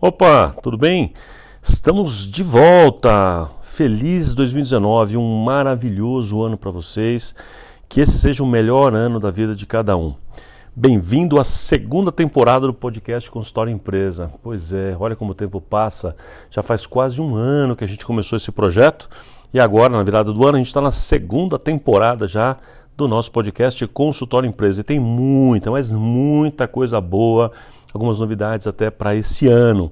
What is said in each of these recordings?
Opa, tudo bem? Estamos de volta. Feliz 2019, um maravilhoso ano para vocês. Que esse seja o melhor ano da vida de cada um. Bem-vindo à segunda temporada do podcast Consultório Empresa. Pois é, olha como o tempo passa. Já faz quase um ano que a gente começou esse projeto e agora, na virada do ano, a gente está na segunda temporada já do nosso podcast Consultório Empresa. E tem muita, mas muita coisa boa algumas novidades até para esse ano.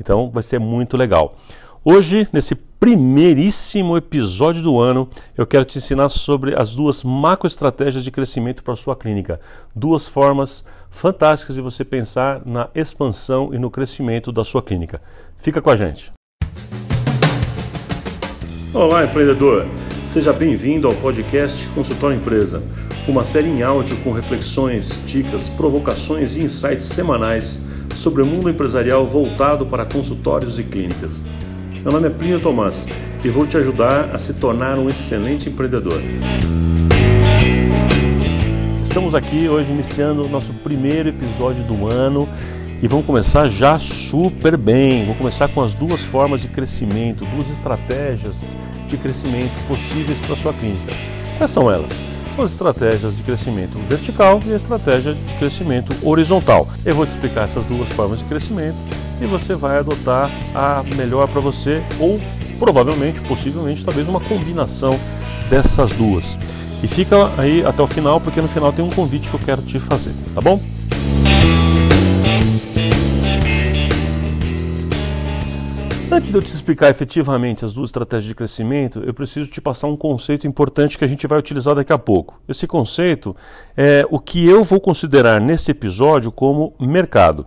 Então vai ser muito legal. Hoje, nesse primeiríssimo episódio do ano, eu quero te ensinar sobre as duas macroestratégias de crescimento para a sua clínica. Duas formas fantásticas de você pensar na expansão e no crescimento da sua clínica. Fica com a gente. Olá, empreendedor! Seja bem-vindo ao podcast Consultório Empresa, uma série em áudio com reflexões, dicas, provocações e insights semanais sobre o mundo empresarial voltado para consultórios e clínicas. Meu nome é Plínio Tomás e vou te ajudar a se tornar um excelente empreendedor. Estamos aqui hoje iniciando o nosso primeiro episódio do ano e vamos começar já super bem. Vou começar com as duas formas de crescimento, duas estratégias de crescimento possíveis para sua clínica. Quais são elas? São as estratégias de crescimento vertical e a estratégia de crescimento horizontal. Eu vou te explicar essas duas formas de crescimento e você vai adotar a melhor para você ou provavelmente, possivelmente, talvez uma combinação dessas duas. E fica aí até o final, porque no final tem um convite que eu quero te fazer, tá bom? Antes de eu te explicar efetivamente as duas estratégias de crescimento, eu preciso te passar um conceito importante que a gente vai utilizar daqui a pouco. Esse conceito é o que eu vou considerar nesse episódio como mercado.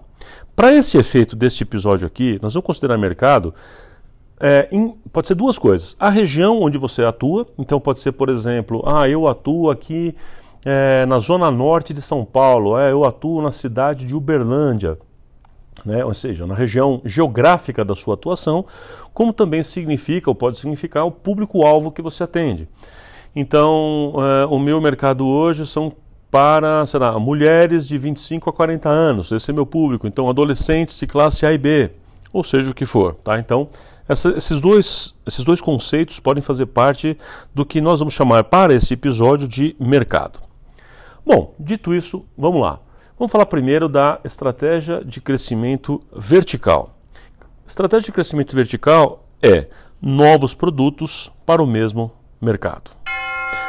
Para esse efeito deste episódio aqui, nós vamos considerar mercado é, em, pode ser duas coisas. A região onde você atua, então pode ser, por exemplo, ah, eu atuo aqui é, na zona norte de São Paulo, é, eu atuo na cidade de Uberlândia né? ou seja, na região geográfica da sua atuação, como também significa ou pode significar o público-alvo que você atende. Então, uh, o meu mercado hoje são para, sei lá, mulheres de 25 a 40 anos, esse é meu público, então adolescentes de classe A e B, ou seja o que for, tá? Então, essa, esses, dois, esses dois conceitos podem fazer parte do que nós vamos chamar para esse episódio de mercado. Bom, dito isso, vamos lá. Vamos falar primeiro da estratégia de crescimento vertical. Estratégia de crescimento vertical é novos produtos para o mesmo mercado.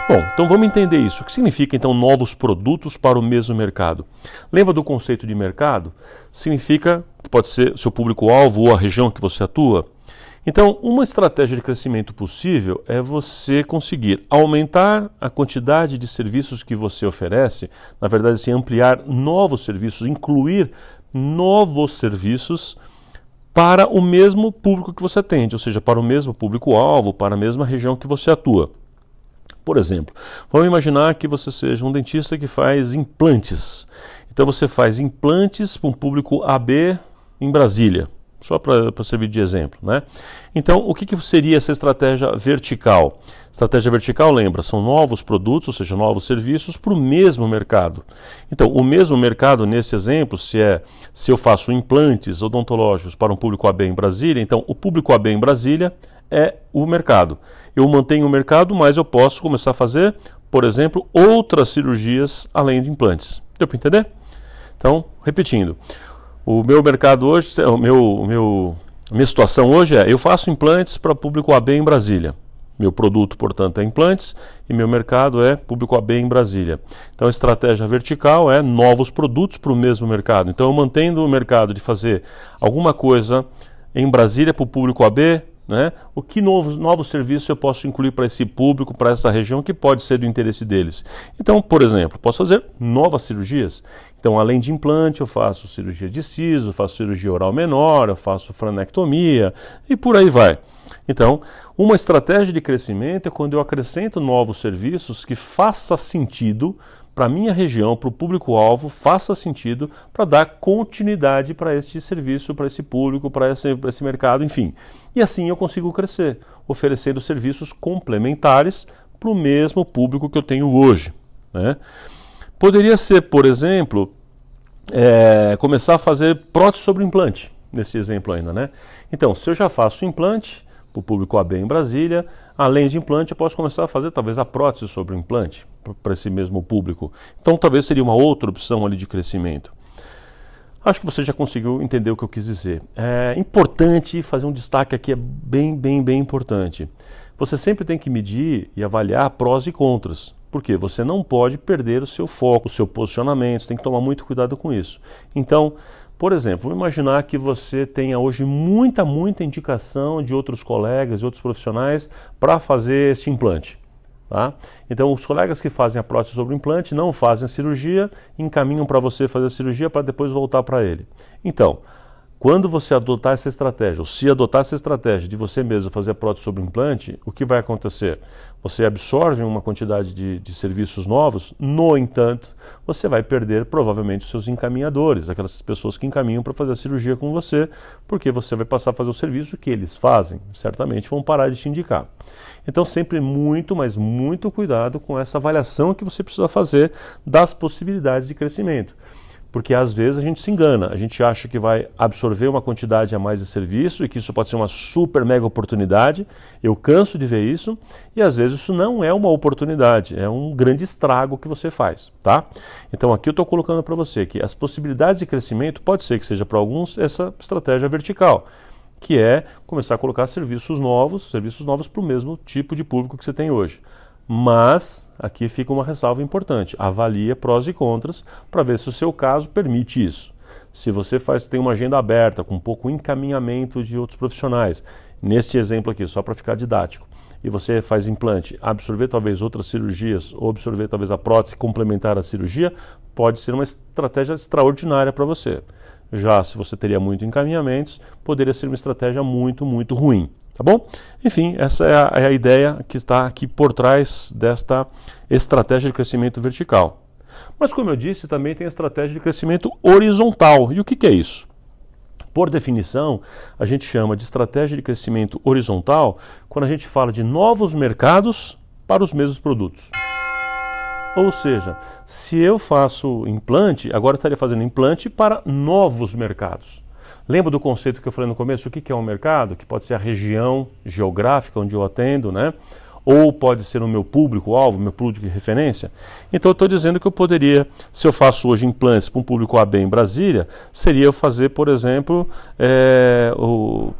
Bom, então vamos entender isso. O que significa então novos produtos para o mesmo mercado? Lembra do conceito de mercado? Significa que pode ser seu público-alvo ou a região que você atua. Então, uma estratégia de crescimento possível é você conseguir aumentar a quantidade de serviços que você oferece, na verdade, assim, ampliar novos serviços, incluir novos serviços para o mesmo público que você atende, ou seja, para o mesmo público-alvo, para a mesma região que você atua. Por exemplo, vamos imaginar que você seja um dentista que faz implantes. Então você faz implantes para um público AB em Brasília só para servir de exemplo. Né? Então, o que, que, seria essa estratégia vertical? Estratégia vertical, lembra, são novos produtos, ou seja, novos serviços para o mesmo mercado. Então, o mesmo mercado, nesse exemplo, se é se eu faço implantes odontológicos para um público AB em Brasília, então o público AB em Brasília é o mercado. Eu mantenho o mercado, mas eu posso começar a fazer, por exemplo, outras cirurgias além de implantes. Deu para entender? Então, repetindo, o meu mercado hoje, o meu, meu, minha situação hoje é: eu faço implantes para público AB em Brasília. Meu produto, portanto, é implantes e meu mercado é público AB em Brasília. Então, a estratégia vertical é novos produtos para o mesmo mercado. Então, eu mantendo o mercado de fazer alguma coisa em Brasília para o público AB, né? O que novos, novos serviços eu posso incluir para esse público, para essa região, que pode ser do interesse deles? Então, por exemplo, posso fazer novas cirurgias. Então, além de implante, eu faço cirurgia de siso, faço cirurgia oral menor, eu faço franectomia e por aí vai. Então, uma estratégia de crescimento é quando eu acrescento novos serviços que faça sentido para a minha região, para o público-alvo, faça sentido para dar continuidade para este serviço, para esse público, para esse, esse mercado, enfim. E assim eu consigo crescer, oferecendo serviços complementares para o mesmo público que eu tenho hoje. Né? Poderia ser, por exemplo, é, começar a fazer prótese sobre implante. nesse exemplo ainda, né? Então, se eu já faço implante para o público AB em Brasília, além de implante, eu posso começar a fazer talvez a prótese sobre o implante para esse mesmo público. Então, talvez seria uma outra opção ali de crescimento. Acho que você já conseguiu entender o que eu quis dizer. É importante fazer um destaque aqui, é bem, bem, bem importante. Você sempre tem que medir e avaliar prós e contras. Porque você não pode perder o seu foco, o seu posicionamento, tem que tomar muito cuidado com isso. Então, por exemplo, vamos imaginar que você tenha hoje muita, muita indicação de outros colegas e outros profissionais para fazer esse implante. Tá? Então, os colegas que fazem a prótese sobre o implante não fazem a cirurgia, encaminham para você fazer a cirurgia para depois voltar para ele. Então, quando você adotar essa estratégia, ou se adotar essa estratégia de você mesmo fazer a prótese sobre o implante, o que vai acontecer? Você absorve uma quantidade de, de serviços novos, no entanto, você vai perder provavelmente os seus encaminhadores, aquelas pessoas que encaminham para fazer a cirurgia com você, porque você vai passar a fazer o serviço que eles fazem, certamente vão parar de te indicar. Então, sempre muito, mas muito cuidado com essa avaliação que você precisa fazer das possibilidades de crescimento. Porque às vezes a gente se engana, a gente acha que vai absorver uma quantidade a mais de serviço e que isso pode ser uma super mega oportunidade. Eu canso de ver isso e às vezes isso não é uma oportunidade, é um grande estrago que você faz, tá? Então aqui eu estou colocando para você que as possibilidades de crescimento pode ser que seja para alguns essa estratégia vertical, que é começar a colocar serviços novos, serviços novos para o mesmo tipo de público que você tem hoje. Mas aqui fica uma ressalva importante: avalie prós e contras para ver se o seu caso permite isso. Se você faz, tem uma agenda aberta, com pouco encaminhamento de outros profissionais, neste exemplo aqui, só para ficar didático, e você faz implante, absorver talvez outras cirurgias, ou absorver talvez a prótese complementar à cirurgia, pode ser uma estratégia extraordinária para você. Já se você teria muito encaminhamentos, poderia ser uma estratégia muito, muito ruim. Tá bom? Enfim, essa é a, é a ideia que está aqui por trás desta estratégia de crescimento vertical. Mas, como eu disse, também tem a estratégia de crescimento horizontal. E o que, que é isso? Por definição, a gente chama de estratégia de crescimento horizontal quando a gente fala de novos mercados para os mesmos produtos. Ou seja, se eu faço implante, agora estaria fazendo implante para novos mercados. Lembra do conceito que eu falei no começo? O que é um mercado? Que pode ser a região geográfica onde eu atendo, né? Ou pode ser o meu público-alvo, meu público de referência. Então eu estou dizendo que eu poderia, se eu faço hoje implantes para um público AB em Brasília, seria eu fazer, por exemplo, é, o,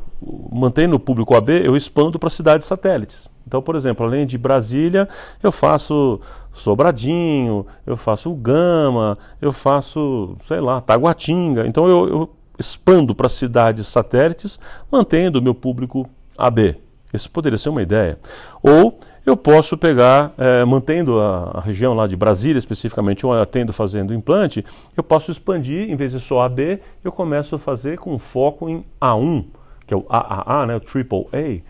mantendo o público AB, eu expando para cidades satélites. Então, por exemplo, além de Brasília, eu faço Sobradinho, eu faço Gama, eu faço, sei lá, Taguatinga. Então eu, eu expando para cidades satélites, mantendo o meu público AB. Isso poderia ser uma ideia. Ou eu posso pegar, é, mantendo a, a, região lá de Brasília especificamente, ou atendo fazendo implante, eu posso expandir, em vez de só AB, eu começo a fazer com foco em A1, que é o AAA, né, o Triple A.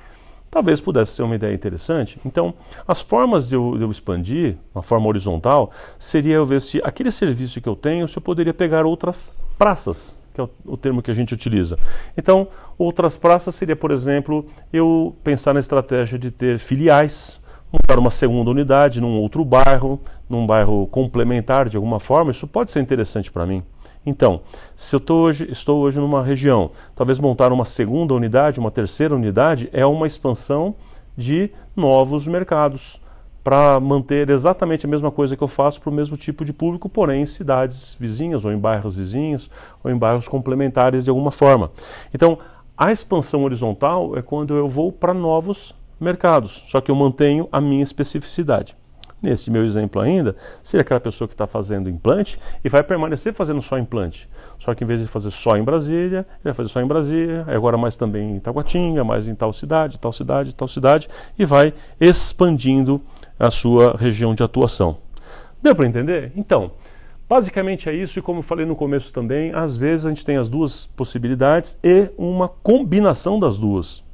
Talvez pudesse ser uma ideia interessante. Então, as formas de eu, de eu expandir, uma forma horizontal, seria eu ver se aquele serviço que eu tenho, se eu poderia pegar outras praças que é o, o, termo que a gente utiliza. Então, outras praças seria, por exemplo, eu pensar na estratégia de ter filiais, montar uma segunda unidade num outro bairro, num bairro complementar de alguma forma, isso pode ser interessante para mim. Então, se eu hoje, estou hoje numa região, talvez montar uma segunda unidade, uma terceira unidade, é uma expansão de novos mercados para manter exatamente a mesma coisa que eu faço para o mesmo tipo de público, porém em cidades vizinhas, ou em bairros vizinhos, ou em bairros complementares de alguma forma. Então, a expansão horizontal é quando eu vou para novos mercados, só que eu mantenho a minha especificidade. Nesse meu exemplo ainda, seria aquela pessoa que está fazendo implante e vai permanecer fazendo só implante. Só que em vez de fazer só em Brasília, ele vai fazer só em Brasília, agora mais também em Taguatinga, mais em tal cidade, tal cidade, tal cidade, e vai expandindo a sua região de atuação. Deu para entender? Então, basicamente é isso, e como eu falei no começo também, às vezes a gente tem as duas possibilidades e uma combinação das duas.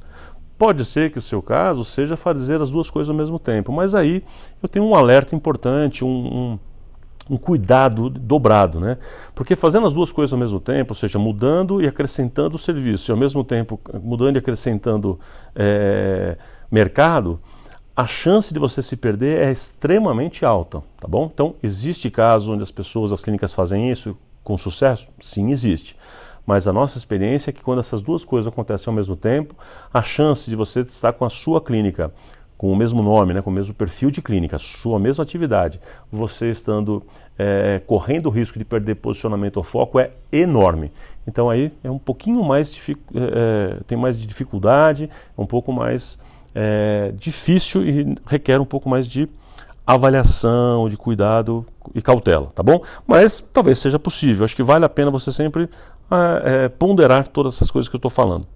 Pode ser que o seu caso seja fazer as duas coisas ao mesmo tempo, mas aí eu tenho um alerta importante, um, um, um cuidado dobrado, né? Porque fazendo as duas coisas ao mesmo tempo, ou seja, mudando e acrescentando o serviço, e ao mesmo tempo mudando e acrescentando é, mercado, a chance de você se perder é extremamente alta, tá bom? Então, existe casos onde as pessoas, as clínicas fazem isso com sucesso? Sim, existe. Mas a nossa experiência é que quando essas duas coisas acontecem ao mesmo tempo, a chance de você estar com a sua clínica com o mesmo nome, né, com o mesmo perfil de clínica, sua mesma atividade, você estando é, correndo o risco de perder posicionamento ou foco é enorme. Então aí é um pouquinho mais é, tem mais de dificuldade, é um pouco mais é, difícil e requer um pouco mais de avaliação, de cuidado e cautela, tá bom? Mas talvez seja possível. Acho que vale a pena você sempre é, ponderar todas essas coisas que eu estou falando.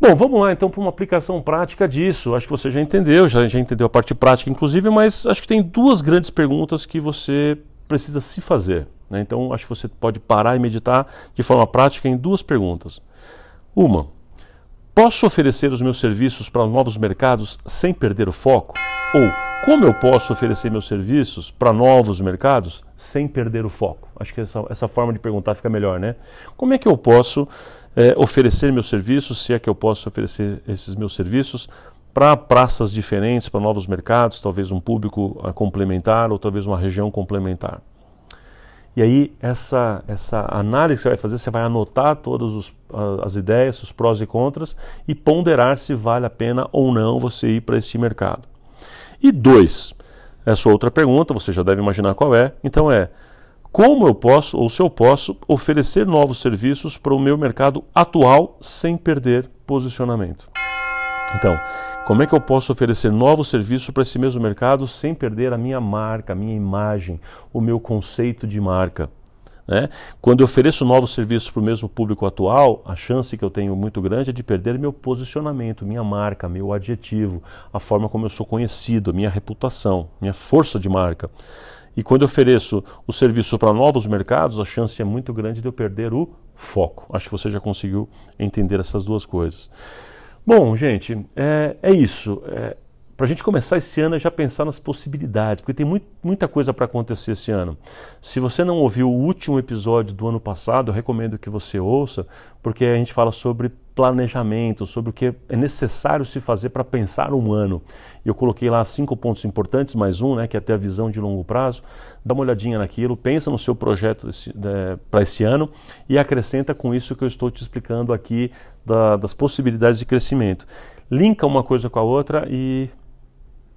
Bom, vamos lá então para uma aplicação prática disso. Acho que você já entendeu, já, já entendeu a parte prática, inclusive, mas acho que tem duas grandes perguntas que você precisa se fazer. Né? Então, acho que você pode parar e meditar de forma prática em duas perguntas. Uma, posso oferecer os meus serviços para novos mercados sem perder o foco? Ou, como eu posso oferecer meus serviços para novos mercados sem perder o foco? Acho que essa, essa forma de perguntar fica melhor, né? Como é que eu posso é, oferecer meus serviços, se é que eu posso oferecer esses meus serviços para praças diferentes, para novos mercados, talvez um público complementar ou talvez uma região complementar. E aí, essa, essa análise que você vai fazer, você vai anotar todas as ideias, os prós e contras e ponderar se vale a pena ou não você ir para este mercado. E dois, essa outra pergunta, você já deve imaginar qual é, então é como eu posso, ou se eu posso, oferecer novos serviços para o meu mercado atual sem perder posicionamento. Então, como é que eu posso oferecer novos serviços para esse mesmo mercado sem perder a minha marca, a minha imagem, o meu conceito de marca? Né? Quando eu ofereço novos serviços para o mesmo público atual, a chance que eu tenho muito grande é de perder meu posicionamento, minha marca, meu adjetivo, a forma como eu sou conhecido, minha reputação, minha força de marca. E quando eu ofereço o serviço para novos mercados, a chance é muito grande de eu perder o foco. Acho que você já conseguiu entender essas duas coisas. Bom, gente, é, é isso. É, para a gente começar esse ano é já pensar nas possibilidades, porque tem muito, muita coisa para acontecer esse ano. Se você não ouviu o último episódio do ano passado, eu recomendo que você ouça, porque a gente fala sobre planejamento, sobre o que é necessário se fazer para pensar um ano. Eu coloquei lá cinco pontos importantes, mais um, né, que é ter a visão de longo prazo. Dá uma olhadinha naquilo, pensa no seu projeto é, para esse ano e acrescenta com isso que eu estou te explicando aqui da, das possibilidades de crescimento. Linka uma coisa com a outra e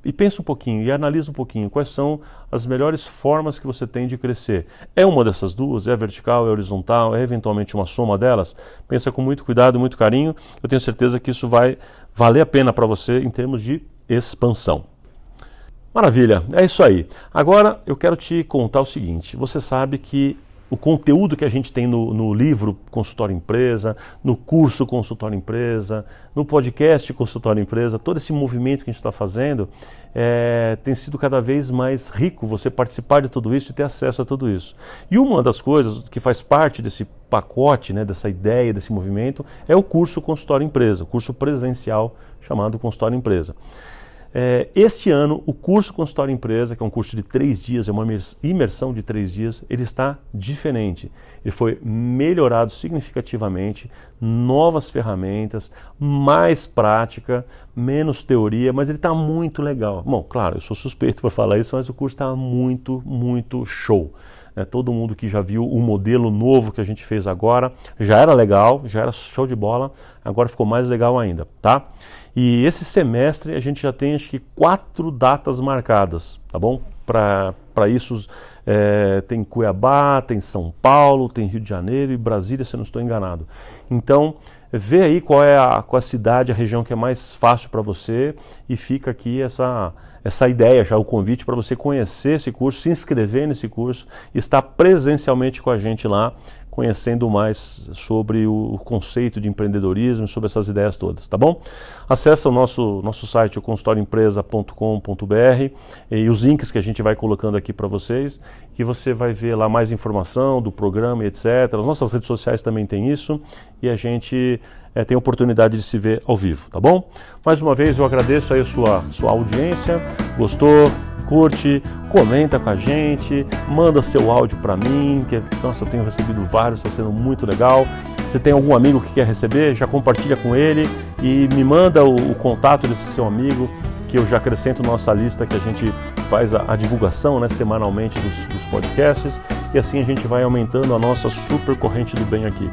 e pensa um pouquinho e analisa um pouquinho quais são as melhores formas que você tem de crescer. É uma dessas duas? É vertical, é horizontal, é eventualmente uma soma delas? Pensa com muito cuidado, muito carinho. Eu tenho certeza que isso vai valer a pena para você em termos de expansão. Maravilha, é isso aí. Agora eu quero te contar o seguinte: você sabe que o conteúdo que a gente tem no, no, livro Consultório Empresa, no curso Consultório Empresa, no podcast Consultório Empresa, todo esse movimento que a gente está fazendo é, tem sido cada vez mais rico você participar de tudo isso e ter acesso a tudo isso. E uma das coisas que faz parte desse pacote, né, dessa ideia, desse movimento, é o curso Consultório Empresa, o curso presencial chamado Consultório Empresa. É, este ano, o curso Consultório Empresa, que é um curso de três dias, é uma imersão de três dias, ele está diferente. Ele foi melhorado significativamente, novas ferramentas, mais prática, menos teoria, mas ele está muito legal. Bom, claro, eu sou suspeito para falar isso, mas o curso está muito, muito show. É, todo mundo que já viu o modelo novo que a gente fez agora já era legal, já era show de bola, agora ficou mais legal ainda, tá? E esse semestre a gente já tem acho que quatro datas marcadas, tá bom? Para isso é, tem Cuiabá, tem São Paulo, tem Rio de Janeiro e Brasília, se eu não estou enganado. Então, vê aí qual é a, qual a cidade, a região que é mais fácil para você e fica aqui essa, essa ideia, já o convite para você conhecer esse curso, se inscrever nesse curso, estar presencialmente com a gente lá conhecendo mais sobre o conceito de empreendedorismo, sobre essas ideias todas, tá bom? Acesse o nosso, nosso site, o consultorioempresa.com.br e os links que a gente vai colocando aqui para vocês, que você vai ver lá mais informação do programa etc. As nossas redes sociais também tem isso e a gente é, tem a oportunidade de se ver ao vivo, tá bom? Mais uma vez eu agradeço aí a sua, sua audiência, gostou? Curte, comenta com a gente, manda seu áudio para mim, que nossa, eu tenho recebido vários, está sendo muito legal. Se tem algum amigo que quer receber, já compartilha com ele e me manda o, o contato desse seu amigo que eu já acrescento nossa lista que a gente faz a, a divulgação né, semanalmente dos, dos podcasts e assim a gente vai aumentando a nossa super corrente do bem aqui.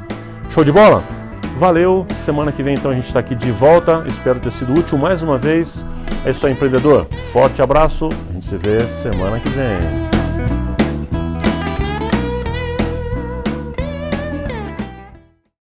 Show de bola? Valeu! Semana que vem então a gente está aqui de volta. Espero ter sido útil mais uma vez. É isso aí, empreendedor. Forte abraço. A gente se vê semana que vem.